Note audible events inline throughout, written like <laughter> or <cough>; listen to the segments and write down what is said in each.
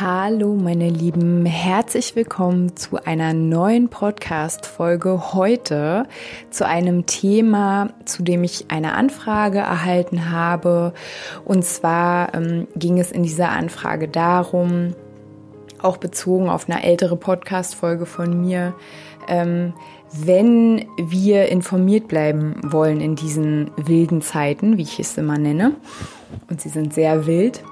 Hallo meine Lieben, herzlich willkommen zu einer neuen Podcast-Folge heute zu einem Thema, zu dem ich eine Anfrage erhalten habe. Und zwar ähm, ging es in dieser Anfrage darum, auch bezogen auf eine ältere Podcast-Folge von mir, ähm, wenn wir informiert bleiben wollen in diesen wilden Zeiten, wie ich es immer nenne, und sie sind sehr wild,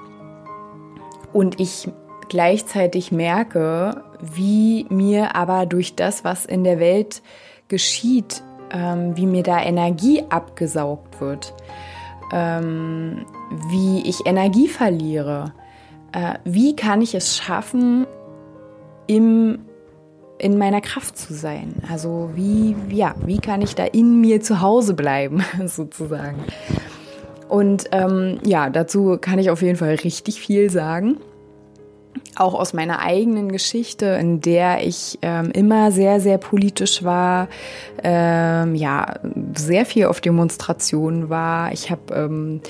und ich gleichzeitig merke, wie mir aber durch das, was in der Welt geschieht, ähm, wie mir da Energie abgesaugt wird, ähm, wie ich Energie verliere. Äh, wie kann ich es schaffen, im, in meiner Kraft zu sein? Also wie, ja, wie kann ich da in mir zu Hause bleiben, <laughs> sozusagen? Und ähm, ja, dazu kann ich auf jeden Fall richtig viel sagen auch aus meiner eigenen Geschichte, in der ich ähm, immer sehr, sehr politisch war, ähm, ja, sehr viel auf Demonstrationen war. Ich habe ähm,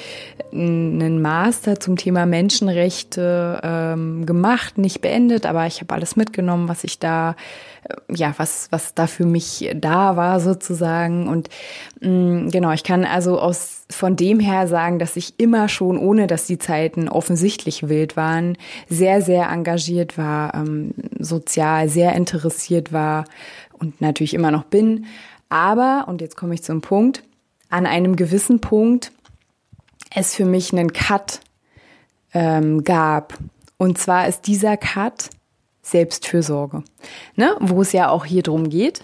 einen Master zum Thema Menschenrechte ähm, gemacht, nicht beendet, aber ich habe alles mitgenommen, was ich da, ja, was, was da für mich da war sozusagen. Und mh, mm, genau, ich kann also aus von dem her sagen, dass ich immer schon, ohne dass die Zeiten offensichtlich wild waren, sehr, sehr engagiert war, ähm, sozial sehr interessiert war und natürlich immer noch bin. Aber, und jetzt komme ich zum Punkt, an einem gewissen Punkt es für mich einen Cut ähm, gab. Und zwar ist dieser Cut Selbstfürsorge, ne? wo es ja auch hier drum geht.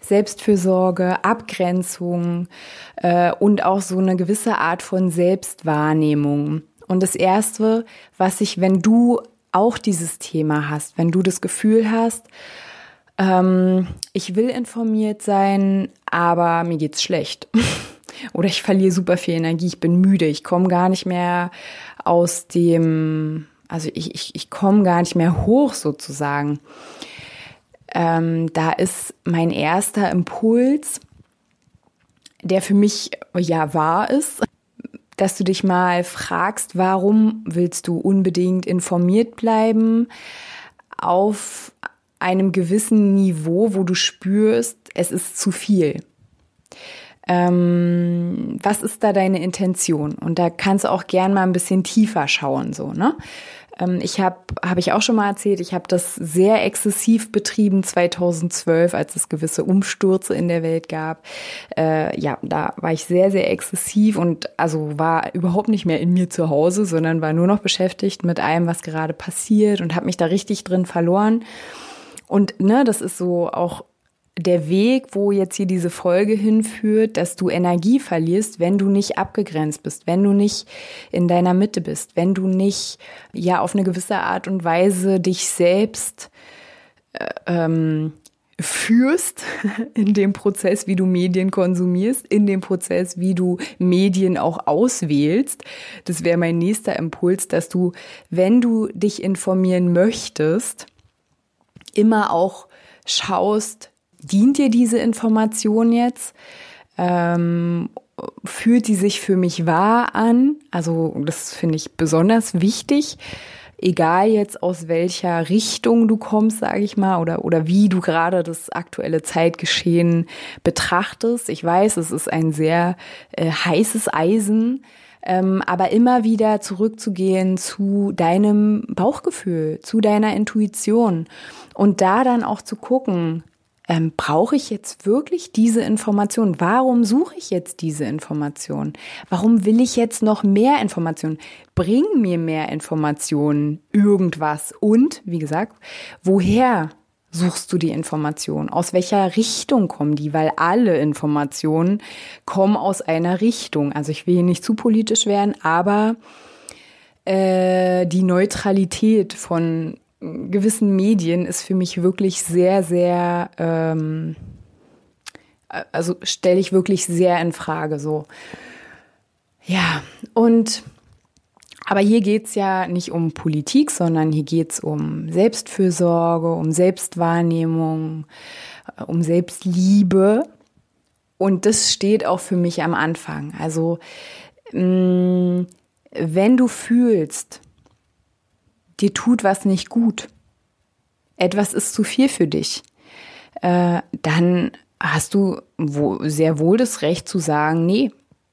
Selbstfürsorge, Abgrenzung äh, und auch so eine gewisse Art von Selbstwahrnehmung. Und das Erste, was ich, wenn du auch dieses Thema hast, wenn du das Gefühl hast, ähm, ich will informiert sein, aber mir geht's schlecht. <laughs> Oder ich verliere super viel Energie, ich bin müde, ich komme gar nicht mehr aus dem also ich, ich, ich komme gar nicht mehr hoch sozusagen. Ähm, da ist mein erster Impuls, der für mich ja wahr ist, dass du dich mal fragst, warum willst du unbedingt informiert bleiben auf einem gewissen Niveau, wo du spürst, es ist zu viel. Ähm, was ist da deine Intention? Und da kannst du auch gern mal ein bisschen tiefer schauen, so, ne? Ähm, ich habe, habe ich auch schon mal erzählt, ich habe das sehr exzessiv betrieben 2012, als es gewisse Umstürze in der Welt gab. Äh, ja, da war ich sehr, sehr exzessiv und also war überhaupt nicht mehr in mir zu Hause, sondern war nur noch beschäftigt mit allem, was gerade passiert und habe mich da richtig drin verloren. Und ne, das ist so auch der Weg, wo jetzt hier diese Folge hinführt, dass du Energie verlierst, wenn du nicht abgegrenzt bist, wenn du nicht in deiner Mitte bist, wenn du nicht ja auf eine gewisse Art und Weise dich selbst äh, ähm, führst <laughs> in dem Prozess, wie du Medien konsumierst, in dem Prozess, wie du Medien auch auswählst. Das wäre mein nächster Impuls, dass du, wenn du dich informieren möchtest, immer auch schaust, dient dir diese Information jetzt? Ähm, fühlt die sich für mich wahr an? Also das finde ich besonders wichtig. Egal jetzt aus welcher Richtung du kommst, sage ich mal, oder, oder wie du gerade das aktuelle Zeitgeschehen betrachtest. Ich weiß, es ist ein sehr äh, heißes Eisen, ähm, aber immer wieder zurückzugehen zu deinem Bauchgefühl, zu deiner Intuition und da dann auch zu gucken, ähm, brauche ich jetzt wirklich diese Information? Warum suche ich jetzt diese Information? Warum will ich jetzt noch mehr Informationen? Bring mir mehr Informationen, irgendwas. Und, wie gesagt, woher suchst du die Informationen? Aus welcher Richtung kommen die? Weil alle Informationen kommen aus einer Richtung. Also ich will hier nicht zu politisch werden, aber äh, die Neutralität von gewissen Medien ist für mich wirklich sehr, sehr, ähm, also stelle ich wirklich sehr in Frage so. Ja, und aber hier geht's ja nicht um Politik, sondern hier geht's um Selbstfürsorge, um Selbstwahrnehmung, äh, um Selbstliebe. Und das steht auch für mich am Anfang. Also mh, wenn du fühlst, dir tut was nicht gut, etwas ist zu viel für dich, äh, dann hast du wo, sehr wohl das Recht zu sagen, nee,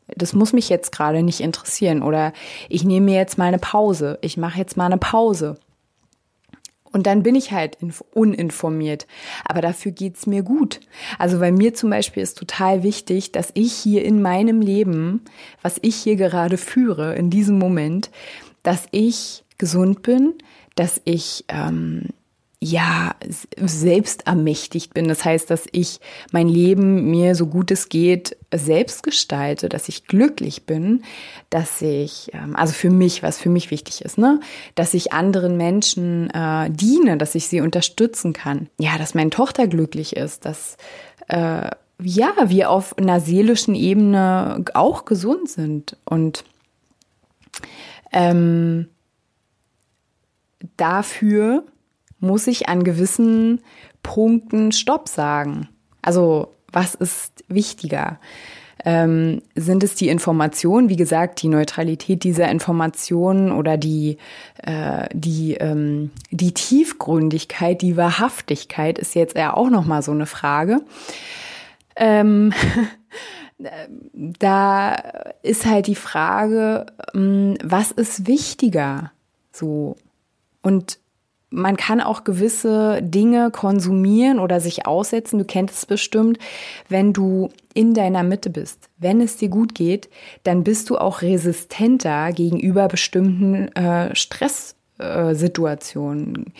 das muss mich jetzt gerade nicht interessieren oder ich nehme mir jetzt mal eine Pause, ich mache jetzt mal eine Pause. Und dann bin ich halt uninformiert. Aber dafür geht's mir gut. Also bei mir zum Beispiel ist total wichtig, dass ich hier in meinem Leben, was ich hier gerade führe, in diesem Moment, dass ich gesund bin, dass ich ähm, ja, selbst ermächtigt bin. Das heißt, dass ich mein Leben mir so gut es geht selbst gestalte, dass ich glücklich bin, dass ich, ähm, also für mich, was für mich wichtig ist, ne, dass ich anderen Menschen äh, diene, dass ich sie unterstützen kann. Ja, dass meine Tochter glücklich ist, dass äh, ja, wir auf einer seelischen Ebene auch gesund sind und ähm, dafür muss ich an gewissen Punkten Stopp sagen. Also was ist wichtiger? Ähm, sind es die Informationen, wie gesagt, die Neutralität dieser Informationen oder die, äh, die, ähm, die Tiefgründigkeit, die Wahrhaftigkeit ist jetzt ja auch nochmal so eine Frage. Ähm, <laughs> da ist halt die Frage, ähm, was ist wichtiger? So. Und man kann auch gewisse Dinge konsumieren oder sich aussetzen. Du kennst es bestimmt, wenn du in deiner Mitte bist. Wenn es dir gut geht, dann bist du auch resistenter gegenüber bestimmten äh, Stresssituationen,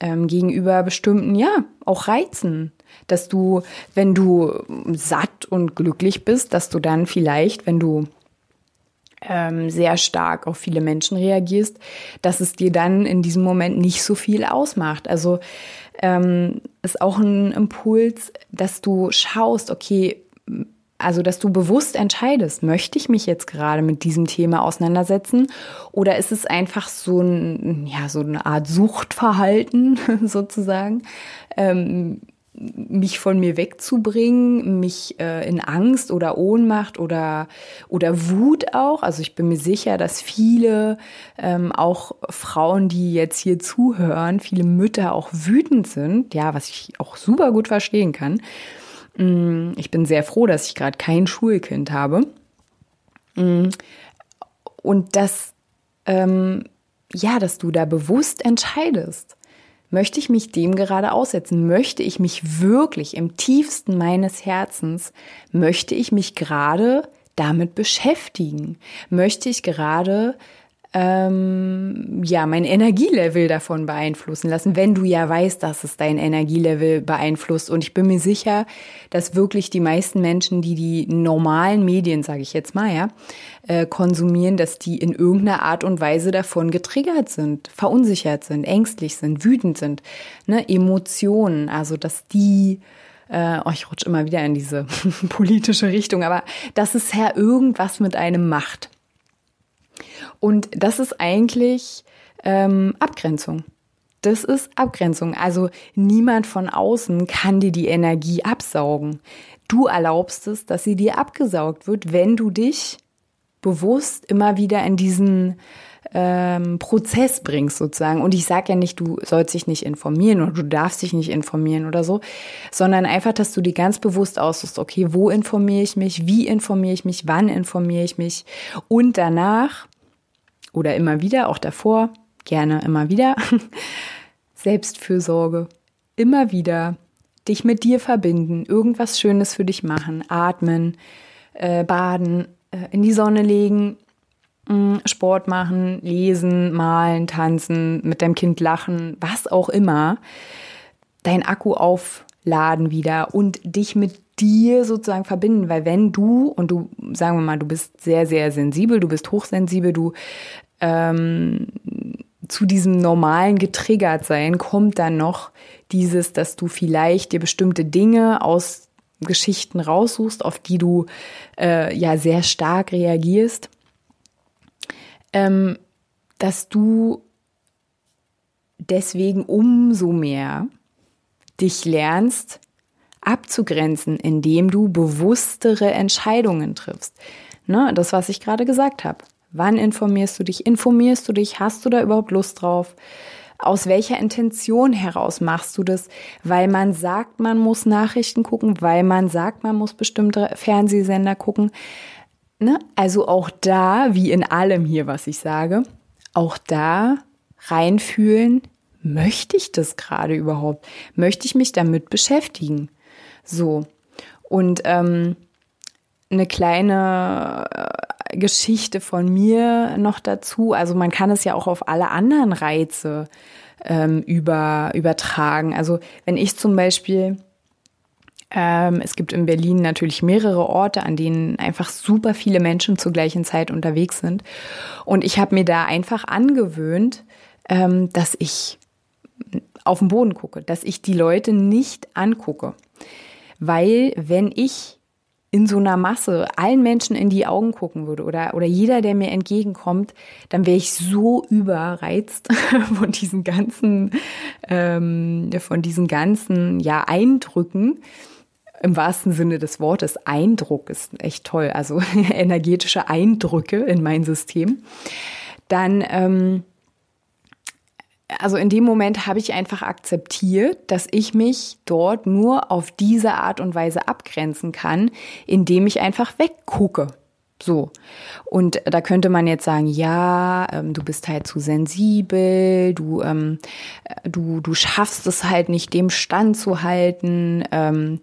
äh, ähm, gegenüber bestimmten, ja, auch Reizen. Dass du, wenn du satt und glücklich bist, dass du dann vielleicht, wenn du ähm, sehr stark auf viele Menschen reagierst, dass es dir dann in diesem Moment nicht so viel ausmacht. Also ähm, ist auch ein Impuls, dass du schaust, okay, also dass du bewusst entscheidest, möchte ich mich jetzt gerade mit diesem Thema auseinandersetzen oder ist es einfach so ein, ja, so eine Art Suchtverhalten <laughs> sozusagen, ähm, mich von mir wegzubringen, mich äh, in Angst oder Ohnmacht oder, oder Wut auch. Also ich bin mir sicher, dass viele, ähm, auch Frauen, die jetzt hier zuhören, viele Mütter auch wütend sind, ja, was ich auch super gut verstehen kann. Mm, ich bin sehr froh, dass ich gerade kein Schulkind habe. Mm, und dass, ähm, ja, dass du da bewusst entscheidest Möchte ich mich dem gerade aussetzen? Möchte ich mich wirklich im tiefsten meines Herzens, möchte ich mich gerade damit beschäftigen? Möchte ich gerade ähm, ja mein Energielevel davon beeinflussen lassen, wenn du ja weißt, dass es dein Energielevel beeinflusst. Und ich bin mir sicher, dass wirklich die meisten Menschen, die die normalen Medien, sage ich jetzt mal, ja, äh, konsumieren, dass die in irgendeiner Art und Weise davon getriggert sind, verunsichert sind, ängstlich sind, wütend sind, ne, Emotionen, also dass die äh, oh, ich rutsche immer wieder in diese <laughs> politische Richtung, aber dass es ja irgendwas mit einem macht. Und das ist eigentlich ähm, Abgrenzung. Das ist Abgrenzung. Also niemand von außen kann dir die Energie absaugen. Du erlaubst es, dass sie dir abgesaugt wird, wenn du dich bewusst immer wieder in diesen ähm, Prozess bringst sozusagen. Und ich sage ja nicht, du sollst dich nicht informieren oder du darfst dich nicht informieren oder so, sondern einfach, dass du dir ganz bewusst aussuchst, okay, wo informiere ich mich, wie informiere ich mich, wann informiere ich mich und danach oder immer wieder, auch davor, gerne immer wieder. <laughs> Selbstfürsorge, immer wieder dich mit dir verbinden, irgendwas Schönes für dich machen, atmen, äh, baden, äh, in die Sonne legen, mh, mm, Sport machen, lesen, malen, tanzen, mit deinem Kind lachen, was auch immer, dein Akku aufladen wieder und dich mit dir sozusagen verbinden, weil wenn du, und du, sagen wir mal, du bist sehr, sehr sensibel, du bist hochsensibel, du ähm, zu diesem normalen getriggert sein kommt dann noch dieses, dass du vielleicht dir bestimmte Dinge aus Geschichten raussuchst, auf die du äh, ja sehr stark reagierst, ähm, dass du deswegen umso mehr dich lernst abzugrenzen, indem du bewusstere Entscheidungen triffst. Ne, das, was ich gerade gesagt habe. Wann informierst du dich? Informierst du dich? Hast du da überhaupt Lust drauf? Aus welcher Intention heraus machst du das? Weil man sagt, man muss Nachrichten gucken, weil man sagt, man muss bestimmte Fernsehsender gucken. Ne? Also auch da, wie in allem hier, was ich sage, auch da reinfühlen, möchte ich das gerade überhaupt? Möchte ich mich damit beschäftigen? So. Und ähm, eine kleine äh, Geschichte von mir noch dazu. Also man kann es ja auch auf alle anderen Reize ähm, über, übertragen. Also wenn ich zum Beispiel ähm, es gibt in Berlin natürlich mehrere Orte, an denen einfach super viele Menschen zur gleichen Zeit unterwegs sind. Und ich habe mir da einfach angewöhnt, ähm, dass ich auf den Boden gucke, dass ich die Leute nicht angucke. Weil wenn ich in so einer Masse allen Menschen in die Augen gucken würde oder, oder jeder, der mir entgegenkommt, dann wäre ich so überreizt <laughs> von diesen ganzen, ähm, von diesen ganzen, ja, Eindrücken. Im wahrsten Sinne des Wortes, Eindruck ist echt toll, also <laughs> energetische Eindrücke in mein System. Dann, ähm, also in dem Moment habe ich einfach akzeptiert, dass ich mich dort nur auf diese Art und Weise abgrenzen kann, indem ich einfach weggucke. So. Und da könnte man jetzt sagen, ja, ähm, du bist halt zu sensibel, du, ähm, du, du schaffst es halt nicht, dem Stand zu halten, ähm,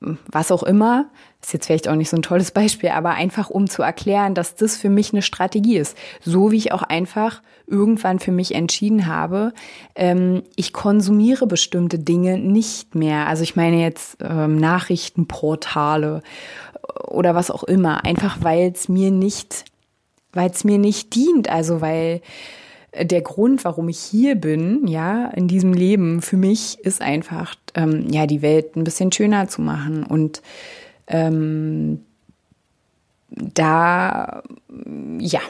was auch immer. Ist jetzt vielleicht auch nicht so ein tolles Beispiel, aber einfach um zu erklären, dass das für mich eine Strategie ist. So wie ich auch einfach irgendwann für mich entschieden habe, ähm, ich konsumiere bestimmte Dinge nicht mehr. Also ich meine jetzt ähm, Nachrichtenportale oder was auch immer, einfach weil es mir nicht, weil es mir nicht dient. Also weil der Grund, warum ich hier bin, ja, in diesem Leben, für mich ist einfach, ähm, ja, die Welt ein bisschen schöner zu machen und ähm, da, ja,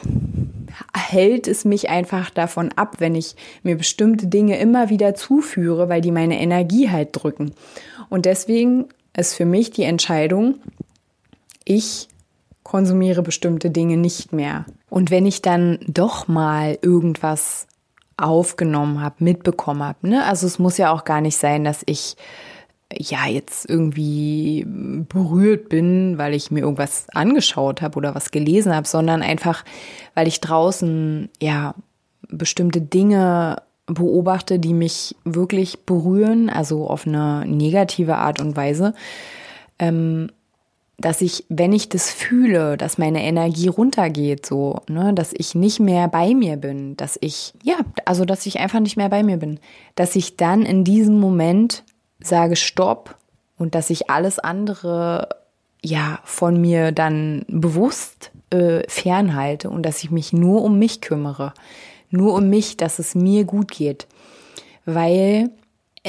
hält es mich einfach davon ab, wenn ich mir bestimmte Dinge immer wieder zuführe, weil die meine Energie halt drücken. Und deswegen ist für mich die Entscheidung, ich konsumiere bestimmte Dinge nicht mehr. Und wenn ich dann doch mal irgendwas aufgenommen habe, mitbekommen habe, ne? Also es muss ja auch gar nicht sein, dass ich ja jetzt irgendwie berührt bin, weil ich mir irgendwas angeschaut habe oder was gelesen habe, sondern einfach, weil ich draußen ja bestimmte Dinge beobachte, die mich wirklich berühren, also auf eine negative Art und Weise, ähm, dass ich, wenn ich das fühle, dass meine Energie runtergeht, so, ne, dass ich nicht mehr bei mir bin, dass ich, ja, also dass ich einfach nicht mehr bei mir bin, dass ich dann in diesem Moment sage Stopp und dass ich alles andere ja von mir dann bewusst äh, fernhalte und dass ich mich nur um mich kümmere, nur um mich, dass es mir gut geht, weil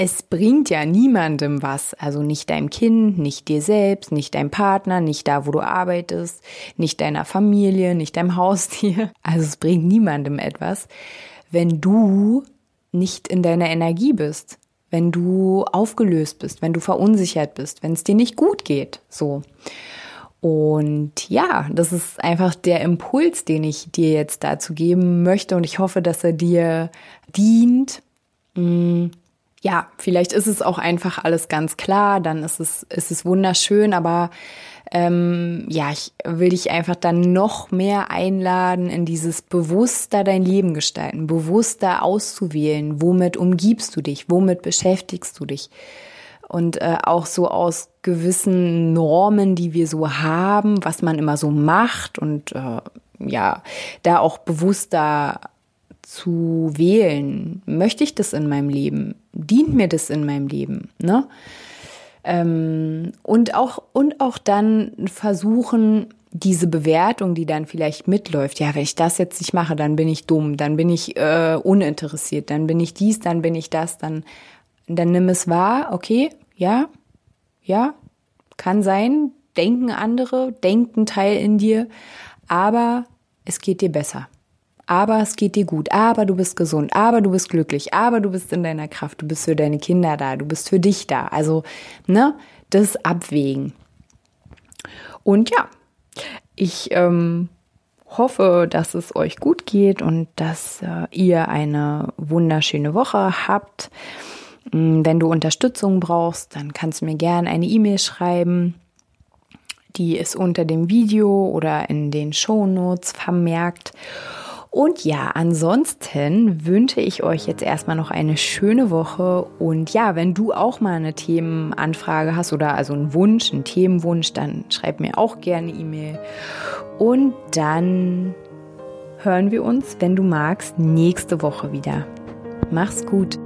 es bringt ja niemandem was, also nicht deinem Kind, nicht dir selbst, nicht deinem Partner, nicht da, wo du arbeitest, nicht deiner Familie, nicht deinem Haustier. <laughs> Also es bringt niemandem etwas, wenn du nicht in deiner Energie bist, wenn du aufgelöst bist, wenn du verunsichert bist, wenn es dir nicht gut geht, so. Und ja, das ist einfach der Impuls, den ich dir jetzt dazu geben möchte und ich hoffe, dass er dir dient. Hm, ja, vielleicht ist es auch einfach alles ganz klar, dann ist es, ist es wunderschön, aber ähm, ja, ich will dich einfach dann noch mehr einladen, in dieses bewusster dein Leben gestalten, bewusster auszuwählen, womit umgibst du dich, womit beschäftigst du dich. Und äh, auch so aus gewissen Normen, die wir so haben, was man immer so macht und äh, ja, da auch bewusster zu wählen. Möchte ich das in meinem Leben? Dient mir das in meinem Leben? Ne? Ähm, und auch, und auch dann versuchen, diese Bewertung, die dann vielleicht mitläuft, ja, wenn ich das jetzt nicht mache, dann bin ich dumm, dann bin ich äh, uninteressiert, dann bin ich dies, dann bin ich das, dann, dann nimm es wahr, okay, ja, ja, kann sein, denken andere, denkt ein Teil in dir, aber es geht dir besser. Aber es geht dir gut, aber du bist gesund, aber du bist glücklich, aber du bist in deiner Kraft, du bist für deine Kinder da, du bist für dich da. Also, ne, das Abwägen. Und ja, ich ähm, hoffe, dass es euch gut geht und dass äh, ihr eine wunderschöne Woche habt. Mm, wenn du Unterstützung brauchst, dann kannst du mir gerne eine E-Mail schreiben. Die ist unter dem Video oder in den Shownotes vermerkt. Und ja, ansonsten wünsche ich euch jetzt erstmal noch eine schöne Woche. Und ja, wenn du auch mal eine Themenanfrage hast oder also einen Wunsch, einen Themenwunsch, dann schreib mir auch gerne E-Mail. Und dann hören wir uns, wenn du magst, nächste Woche wieder. Mach's gut.